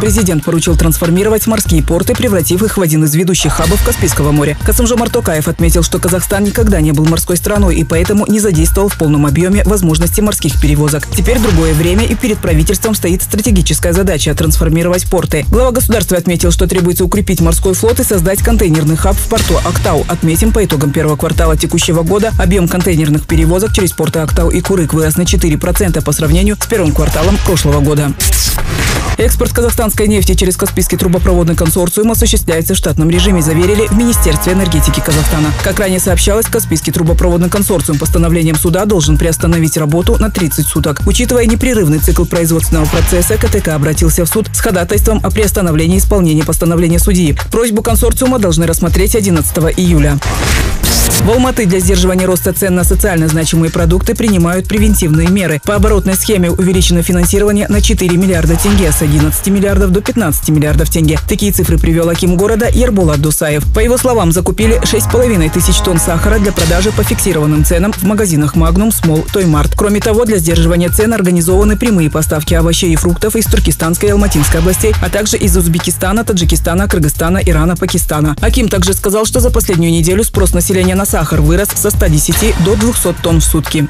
Президент поручил трансформировать морские порты, превратив их в один из ведущих хабов Каспийского моря. Касымжамар Токаев отметил, что Казахстан никогда не был морской страной и поэтому не задействовал в полном объеме возможности морских перевозок. Теперь другое время и перед правительством стоит стратегическая задача – трансформировать порты. Глава государства отметил, что требуется укрепить морской флот и создать контейнерный хаб в порту Актау. Отметим, по итогам первого квартала текущего года объем контейнерных перевозок через порты Актау и Курык вырос на 4% по сравнению с первым кварталом прошлого года. Экспорт казахстанской нефти через Каспийский трубопроводный консорциум осуществляется в штатном режиме, заверили в Министерстве энергетики Казахстана. Как ранее сообщалось, Каспийский трубопроводный консорциум постановлением суда должен приостановить работу на 30 суток. Учитывая непрерывный цикл производственного процесса, КТК обратился в суд с ходатайством о приостановлении исполнения постановления судьи. Просьбу консорциума должны рассмотреть 11 июля. В Алматы для сдерживания роста цен на социально значимые продукты принимают превентивные меры. По оборотной схеме увеличено финансирование на 4 миллиарда тенге с 11 миллиардов до 15 миллиардов тенге. Такие цифры привел Аким города Ербулат Дусаев. По его словам, закупили 6,5 тысяч тонн сахара для продажи по фиксированным ценам в магазинах Магнум, Смол, Тоймарт. Кроме того, для сдерживания цен организованы прямые поставки овощей и фруктов из Туркестанской и Алматинской областей, а также из Узбекистана, Таджикистана, Кыргызстана, Ирана, Пакистана. Аким также сказал, что за последнюю неделю спрос населения на сахар вырос со 110 до 200 тонн в сутки.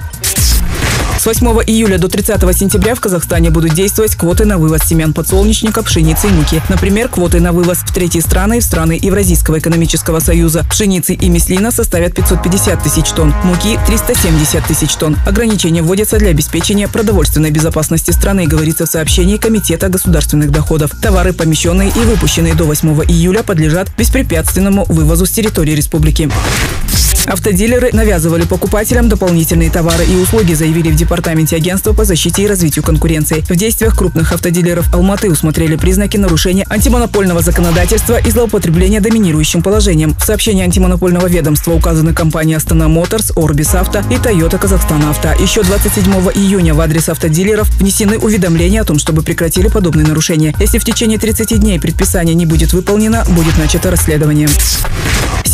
С 8 июля до 30 сентября в Казахстане будут действовать квоты на вывоз семян подсолнечника, пшеницы и муки. Например, квоты на вывоз в третьи страны и в страны Евразийского экономического союза пшеницы и мяслина составят 550 тысяч тонн, муки – 370 тысяч тонн. Ограничения вводятся для обеспечения продовольственной безопасности страны, говорится в сообщении Комитета государственных доходов. Товары, помещенные и выпущенные до 8 июля, подлежат беспрепятственному вывозу с территории республики. Автодилеры навязывали покупателям дополнительные товары и услуги, заявили в Департаменте агентства по защите и развитию конкуренции. В действиях крупных автодилеров Алматы усмотрели признаки нарушения антимонопольного законодательства и злоупотребления доминирующим положением. В сообщении антимонопольного ведомства указаны компании Астана Моторс, Орбис Авто и Тойота Казахстан Авто. Еще 27 июня в адрес автодилеров внесены уведомления о том, чтобы прекратили подобные нарушения. Если в течение 30 дней предписание не будет выполнено, будет начато расследование.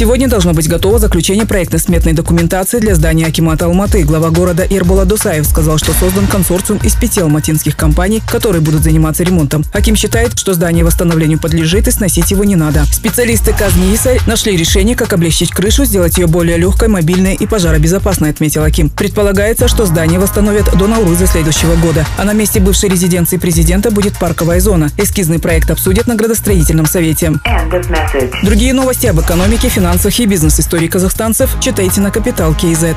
Сегодня должно быть готово заключение проектно-сметной документации для здания Акимата Алматы. Глава города Ирбула Дусаев сказал, что создан консорциум из пяти алматинских компаний, которые будут заниматься ремонтом. Аким считает, что здание восстановлению подлежит и сносить его не надо. Специалисты Казнииса нашли решение, как облегчить крышу, сделать ее более легкой, мобильной и пожаробезопасной, отметил Аким. Предполагается, что здание восстановят до Науруза следующего года. А на месте бывшей резиденции президента будет парковая зона. Эскизный проект обсудят на градостроительном совете. Другие новости об экономике, финансах и бизнес-истории казахстанцев читайте на Капитал Киезет.